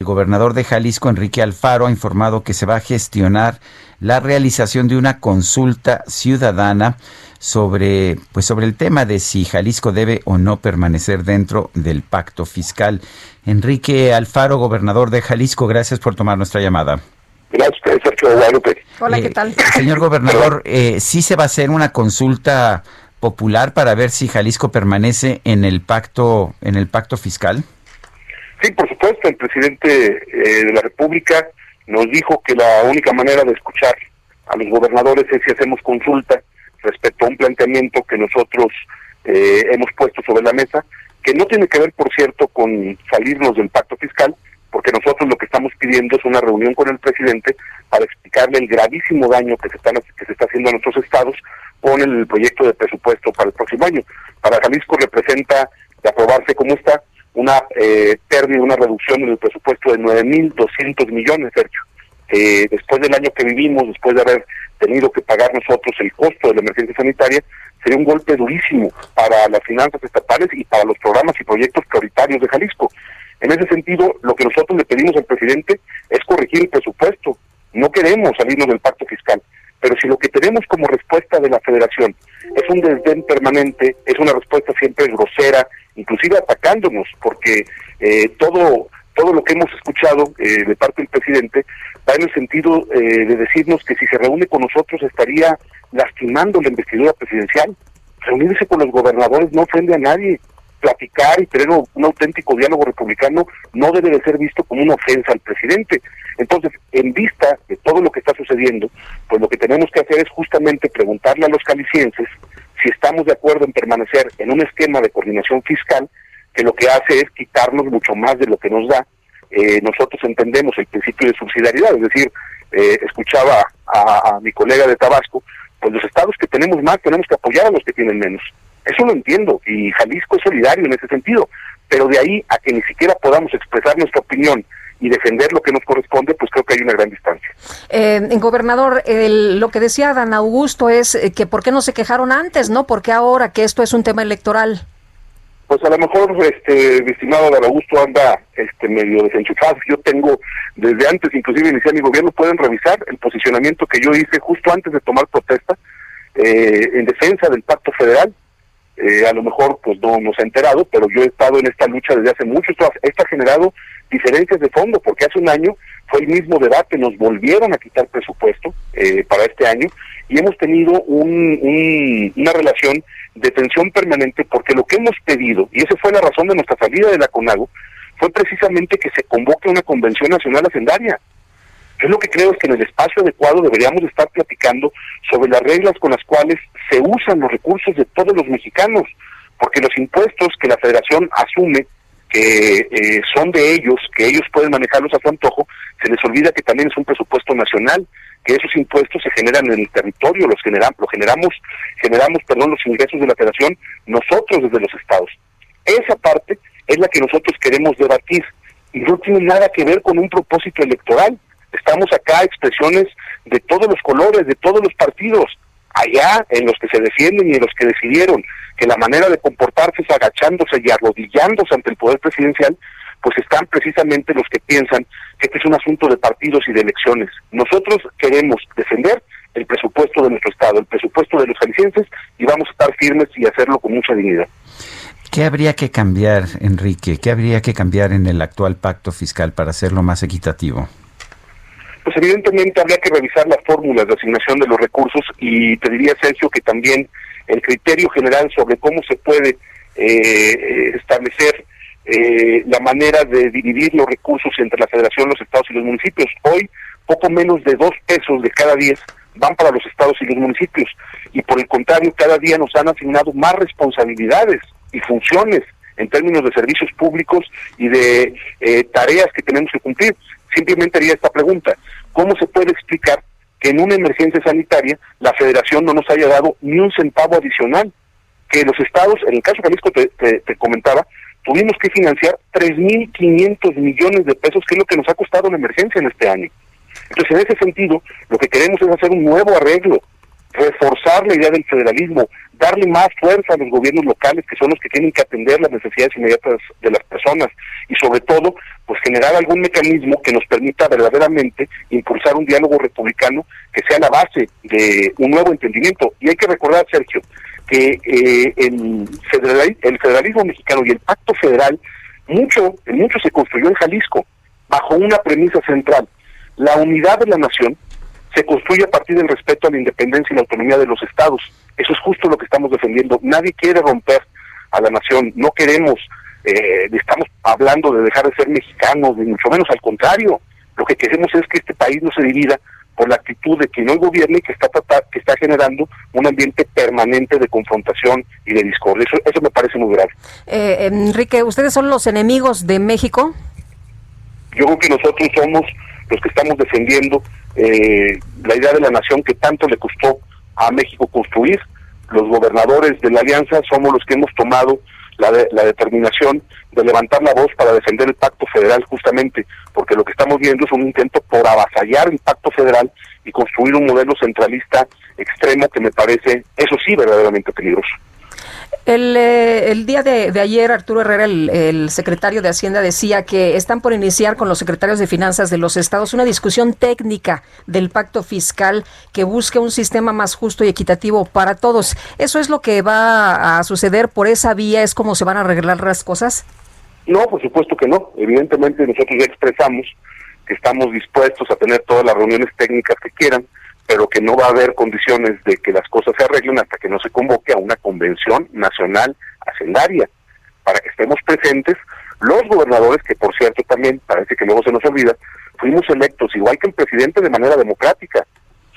El gobernador de Jalisco, Enrique Alfaro, ha informado que se va a gestionar la realización de una consulta ciudadana sobre, pues sobre el tema de si Jalisco debe o no permanecer dentro del pacto fiscal. Enrique Alfaro, gobernador de Jalisco, gracias por tomar nuestra llamada. Gracias, Sergio Guadalupe. Hola, ¿qué tal? Señor gobernador, eh, ¿sí se va a hacer una consulta popular para ver si Jalisco permanece en el pacto, en el pacto fiscal? El presidente eh, de la República nos dijo que la única manera de escuchar a los gobernadores es si hacemos consulta respecto a un planteamiento que nosotros eh, hemos puesto sobre la mesa, que no tiene que ver, por cierto, con salirnos del pacto fiscal, porque nosotros lo que estamos pidiendo es una reunión con el presidente para explicarle el gravísimo daño que se, están, que se está haciendo a nuestros estados con el proyecto de presupuesto para el próximo año. Para Jalisco representa, aprobarse como está, una eh, pérdida, una reducción en el presupuesto de 9.200 millones, Sergio. Eh, después del año que vivimos, después de haber tenido que pagar nosotros el costo de la emergencia sanitaria, sería un golpe durísimo para las finanzas estatales y para los programas y proyectos prioritarios de Jalisco. En ese sentido, lo que nosotros le pedimos al presidente es corregir el presupuesto. No queremos salirnos del pacto fiscal, pero si lo que tenemos como respuesta de la federación es un desdén permanente, es una respuesta siempre grosera, inclusive atacándonos, porque eh, todo todo lo que hemos escuchado eh, de parte del presidente va en el sentido eh, de decirnos que si se reúne con nosotros estaría lastimando la investidura presidencial. Reunirse con los gobernadores no ofende a nadie. Platicar y tener un auténtico diálogo republicano no debe de ser visto como una ofensa al presidente. Entonces, en vista de todo lo que está sucediendo, pues lo que tenemos que hacer es justamente preguntarle a los calicienses si estamos de acuerdo en permanecer en un esquema de coordinación fiscal que lo que hace es quitarnos mucho más de lo que nos da. Eh, nosotros entendemos el principio de subsidiariedad, es decir, eh, escuchaba a, mi colega de Tabasco, pues los estados que tenemos más tenemos que apoyar a los que tienen menos. Eso lo entiendo y Jalisco es solidario en ese sentido, pero de ahí a que ni siquiera podamos expresar nuestra opinión y defender lo que nos corresponde, pues creo que hay una gran distancia. Eh, gobernador, lo que decía Dan Augusto es eh, que por qué no se quejaron antes, ¿no? ¿Por qué ahora que esto es un tema electoral? Pues a lo mejor, este, mi estimado Dan Augusto anda este, medio desenchufado. Yo tengo, desde antes, inclusive iniciar mi gobierno, pueden revisar el posicionamiento que yo hice justo antes de tomar protesta eh, en defensa del pacto federal. Eh, a lo mejor pues no nos ha enterado, pero yo he estado en esta lucha desde hace mucho. Esto, ha generado diferencias de fondo, porque hace un año fue el mismo debate, nos volvieron a quitar presupuesto eh, para este año y hemos tenido un, una relación de tensión permanente porque lo que hemos pedido, y esa fue la razón de nuestra salida de la CONAGO, fue precisamente que se convoque una convención nacional hacendaria. Yo lo que creo es que en el espacio adecuado deberíamos estar platicando sobre las reglas con las cuales se usan los recursos de todos los mexicanos, porque los impuestos que la federación asume que eh, son de ellos, que ellos pueden manejarlos a su antojo, se les olvida que también es un presupuesto nacional, que esos impuestos se generan en el territorio, los generamos, lo generamos, generamos, perdón, los ingresos de la federación nosotros desde los estados. Esa parte es la que nosotros queremos debatir y no tiene nada que ver con un propósito electoral. Estamos acá expresiones de todos los colores, de todos los partidos, allá en los que se defienden y en los que decidieron que la manera de comportarse es agachándose y arrodillándose ante el poder presidencial, pues están precisamente los que piensan que este es un asunto de partidos y de elecciones. Nosotros queremos defender el presupuesto de nuestro Estado, el presupuesto de los jaliscienses, y vamos a estar firmes y hacerlo con mucha dignidad. ¿Qué habría que cambiar, Enrique? ¿Qué habría que cambiar en el actual pacto fiscal para hacerlo más equitativo? Pues evidentemente habría que revisar las fórmulas de asignación de los recursos y te diría, Sergio, que también el criterio general sobre cómo se puede eh, establecer eh, la manera de dividir los recursos entre la federación, los estados y los municipios. Hoy, poco menos de dos pesos de cada diez van para los estados y los municipios. Y por el contrario, cada día nos han asignado más responsabilidades y funciones en términos de servicios públicos y de eh, tareas que tenemos que cumplir. Simplemente haría esta pregunta. ¿Cómo se puede explicar que en una emergencia sanitaria la federación no nos haya dado ni un centavo adicional? Que los estados, en el caso de te comentaba, tuvimos que financiar 3.500 millones de pesos, que es lo que nos ha costado la emergencia en este año. Entonces, en ese sentido, lo que queremos es hacer un nuevo arreglo, reforzar la idea del federalismo, darle más fuerza a los gobiernos locales, que son los que tienen que atender las necesidades inmediatas de las personas, y sobre todo, pues generar algún mecanismo que nos permita verdaderamente impulsar un diálogo republicano que sea la base de un nuevo entendimiento. Y hay que recordar, Sergio, que eh, el, el federalismo mexicano y el pacto federal, mucho, mucho se construyó en Jalisco, bajo una premisa central, la unidad de la nación se construye a partir del respeto a la independencia y la autonomía de los estados. Eso es justo lo que estamos defendiendo. Nadie quiere romper a la nación, no queremos, eh, estamos hablando de dejar de ser mexicanos, ni mucho menos al contrario. Lo que queremos es que este país no se divida por la actitud de quien hoy gobierna y que está que está generando un ambiente permanente de confrontación y de discordia. Eso, eso me parece muy grave. Eh, Enrique, ¿ustedes son los enemigos de México? Yo creo que nosotros somos los que estamos defendiendo eh, la idea de la nación que tanto le costó a México construir. Los gobernadores de la alianza somos los que hemos tomado la, la determinación de levantar la voz para defender el pacto federal justamente, porque lo que estamos viendo es un intento por avasallar el pacto federal y construir un modelo centralista extremo que me parece, eso sí, verdaderamente peligroso. El, eh, el día de, ayer, Arturo Herrera, el, secretario de Hacienda, decía que están por iniciar con los secretarios de Finanzas de los estados una discusión técnica del pacto fiscal que busque un sistema más justo y equitativo para todos. ¿Eso es lo que va a suceder por esa vía? ¿Es como se van a arreglar las cosas? No, por supuesto que no. Evidentemente nosotros ya expresamos que estamos dispuestos a tener todas las reuniones técnicas que quieran pero que no va a haber condiciones de que las cosas se arreglen hasta que no se convoque a una convención nacional hacendaria, para que estemos presentes los gobernadores, que por cierto también parece que luego se nos olvida, fuimos electos igual que el presidente de manera democrática,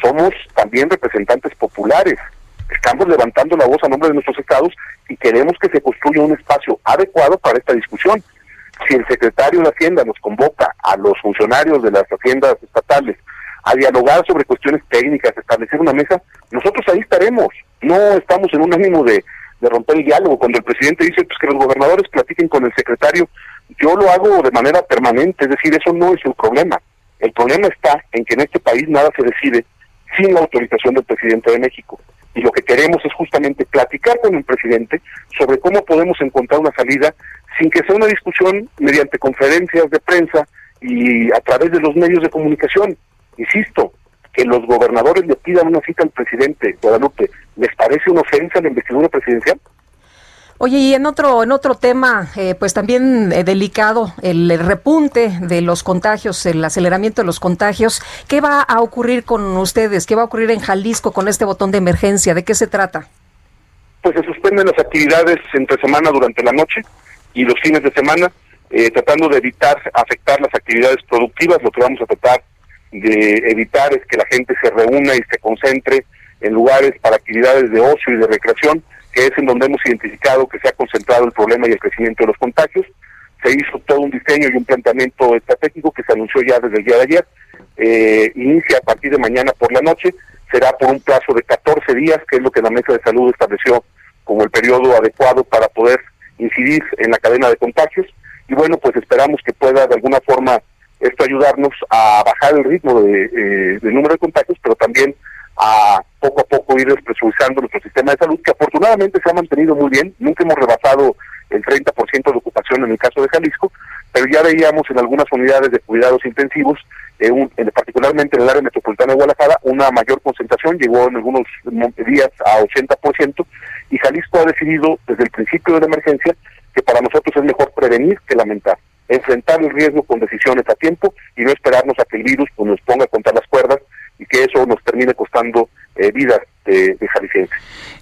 somos también representantes populares, estamos levantando la voz a nombre de nuestros estados y queremos que se construya un espacio adecuado para esta discusión. Si el secretario de Hacienda nos convoca a los funcionarios de las haciendas estatales a dialogar sobre cuestiones técnicas, establecer una mesa, nosotros ahí estaremos. No estamos en un ánimo de, romper el diálogo. Cuando el presidente dice pues, que los gobernadores platiquen con el secretario, yo lo hago de manera permanente, es decir, eso no es un problema. El problema está en que en este país nada se decide sin la autorización del presidente de México. Y lo que queremos es justamente platicar con el presidente sobre cómo podemos encontrar una salida sin que sea una discusión mediante conferencias de prensa y a través de los medios de comunicación. Insisto, que los gobernadores le pidan una cita al presidente Guadalupe, ¿les parece una ofensa la investidura presidencial? Oye, y en otro, en otro tema, eh, pues también eh, delicado, el, repunte de los contagios, el aceleramiento de los contagios. ¿Qué va a ocurrir con ustedes? ¿Qué va a ocurrir en Jalisco con este botón de emergencia? ¿De qué se trata? Pues se suspenden las actividades entre semana durante la noche y los fines de semana, eh, tratando de evitar afectar las actividades productivas. Lo que vamos a tratar de evitar es que la gente se reúna y se concentre en lugares para actividades de ocio y de recreación, que es en donde hemos identificado que se ha concentrado el problema y el crecimiento de los contagios. Se hizo todo un diseño y un planteamiento estratégico que se anunció ya desde el día de ayer. Eh, inicia a partir de mañana por la noche, será por un plazo de 14 días, que es lo que la Mesa de Salud estableció como el periodo adecuado para poder incidir en la cadena de contagios. Y bueno, pues esperamos que pueda de alguna forma esto ayudarnos a bajar el ritmo de, eh, del número de contagios, pero también a poco a poco ir despresurizando nuestro sistema de salud, que afortunadamente se ha mantenido muy bien. Nunca hemos rebasado el 30% de ocupación en el caso de Jalisco, pero ya veíamos en algunas unidades de cuidados intensivos, eh, particularmente en el área metropolitana de Guadalajara, una mayor concentración, llegó en algunos días a 80%, y Jalisco ha decidido desde el principio de la emergencia que para nosotros es mejor prevenir que lamentar enfrentar el riesgo con decisiones a tiempo y no esperarnos a que el virus pues, nos ponga contra las cuerdas y que eso nos termine costando eh, vidas de, de.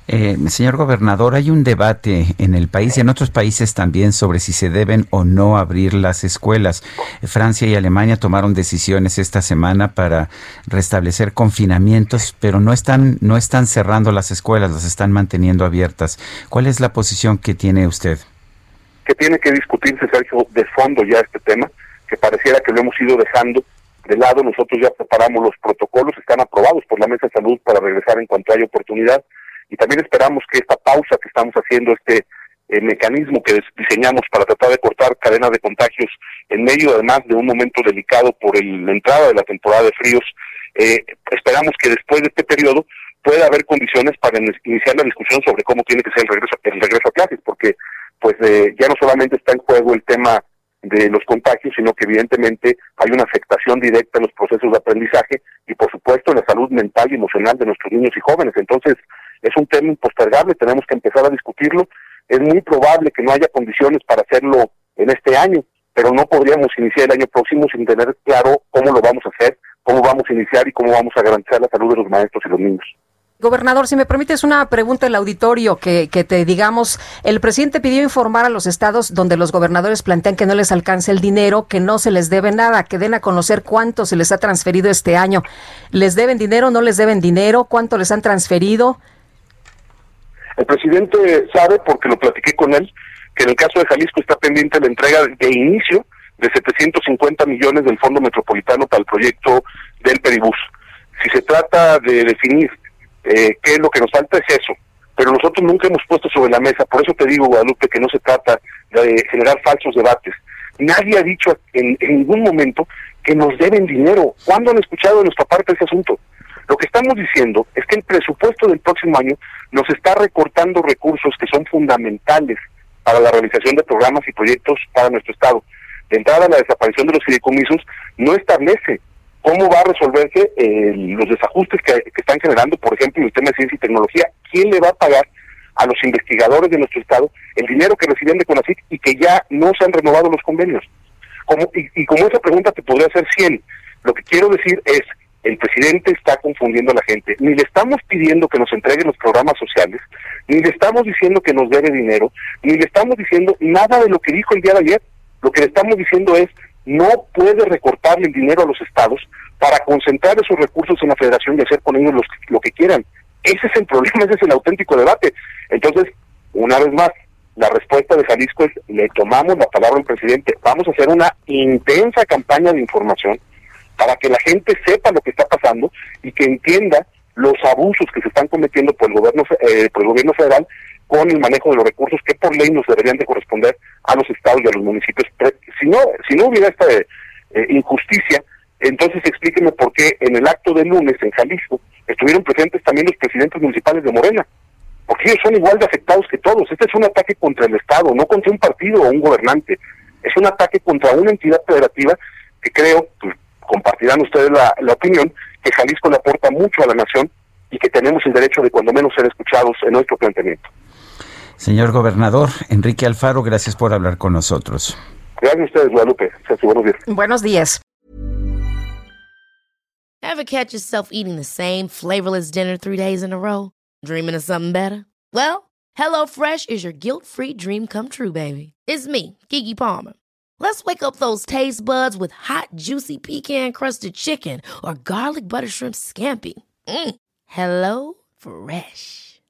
Eh, señor gobernador, hay un debate en el país y en otros países también sobre si se deben o no abrir las escuelas. Francia y Alemania tomaron decisiones esta semana para restablecer confinamientos, pero no están no están cerrando las escuelas, las están manteniendo abiertas. ¿Cuál es la posición que tiene usted? Que tiene que discutirse, Sergio, de fondo ya este tema. que pareciera que lo hemos ido dejando de lado. Nosotros ya preparamos los protocolos, están aprobados por la Mesa de Salud para regresar en cuanto haya oportunidad. Y también esperamos que esta pausa que estamos haciendo, este eh, mecanismo que diseñamos para tratar de cortar cadenas de contagios en medio además de un momento delicado por la entrada de la temporada de fríos, eh, esperamos que después de este periodo pueda haber condiciones para iniciar la discusión sobre cómo tiene que ser el regreso, el regreso a clases, porque pues eh, ya no solamente está en juego el tema de los contagios, sino que evidentemente hay una afectación directa en los procesos de aprendizaje y por supuesto en la salud mental y emocional de nuestros niños y jóvenes. Entonces es un tema impostergable, tenemos que empezar a discutirlo. Es muy probable que no haya condiciones para hacerlo en este año, pero no podríamos iniciar el año próximo sin tener claro cómo lo vamos a hacer, cómo vamos a iniciar y cómo vamos a garantizar la salud de los maestros y los niños. Gobernador, si me permites una pregunta el auditorio que, que, te digamos, el presidente pidió informar a los estados donde los gobernadores plantean que no les alcance el dinero, que no se les debe nada, que den a conocer cuánto se les ha transferido este año. ¿Les deben dinero, no les deben dinero? ¿Cuánto les han transferido? El presidente sabe, porque lo platiqué con él, que en el caso de Jalisco está pendiente la entrega de inicio de 750 millones del Fondo Metropolitano para el proyecto del Peribús. Si se trata de definir eh, qué es lo que nos falta es eso. Pero nosotros nunca hemos puesto sobre la mesa, por eso te digo, Guadalupe, que no se trata de generar falsos debates. Nadie ha dicho en, ningún momento que nos deben dinero. ¿Cuándo han escuchado de nuestra parte ese asunto? Lo que estamos diciendo es que el presupuesto del próximo año nos está recortando recursos que son fundamentales para la realización de programas y proyectos para nuestro Estado. De entrada, la desaparición de los fideicomisos no establece cómo va a resolverse eh, los desajustes que, están generando, por ejemplo, en el tema de ciencia y tecnología. ¿Quién le va a pagar a los investigadores de nuestro Estado el dinero que reciben de CONACYT y que ya no se han renovado los convenios? Como, y, y como esa pregunta te podría hacer 100, lo que quiero decir es, el presidente está confundiendo a la gente. Ni le estamos pidiendo que nos entreguen los programas sociales, ni le estamos diciendo que nos debe dinero, ni le estamos diciendo nada de lo que dijo el día de ayer. Lo que le estamos diciendo es, no puede recortarle el dinero a los estados para concentrar esos recursos en la federación y hacer con ellos lo que quieran. Ese es el problema, ese es el auténtico debate. Entonces, una vez más, la respuesta de Jalisco es, le tomamos la palabra al presidente, vamos a hacer una intensa campaña de información para que la gente sepa lo que está pasando y que entienda los abusos que se están cometiendo por el gobierno eh, por el gobierno federal con el manejo de los recursos que por ley nos deberían de corresponder a los estados y a los municipios. si no, si no hubiera esta eh, injusticia, entonces explíqueme por qué en el acto de lunes en Jalisco estuvieron presentes también los presidentes municipales de Morena, porque ellos son igual de afectados que todos. Este es un ataque contra el Estado, no contra un partido o un gobernante. Es un ataque contra una entidad federativa que creo, pues, compartirán ustedes la, la opinión, que Jalisco le aporta mucho a la nación y que tenemos el derecho de cuando menos ser escuchados en nuestro planteamiento. Señor gobernador, Enrique Alfaro, gracias por hablar con nosotros. Gracias a ustedes, Guadalupe. Buenos días. Buenos días. Ever catch yourself eating the same flavorless dinner three days in a row? Dreaming of something better? Well, HelloFresh is your guilt-free dream come true, baby. It's me, Kiki Palmer. Let's wake up those taste buds with hot, juicy pecan-crusted chicken or garlic butter shrimp scampi. Mm. Hello Fresh.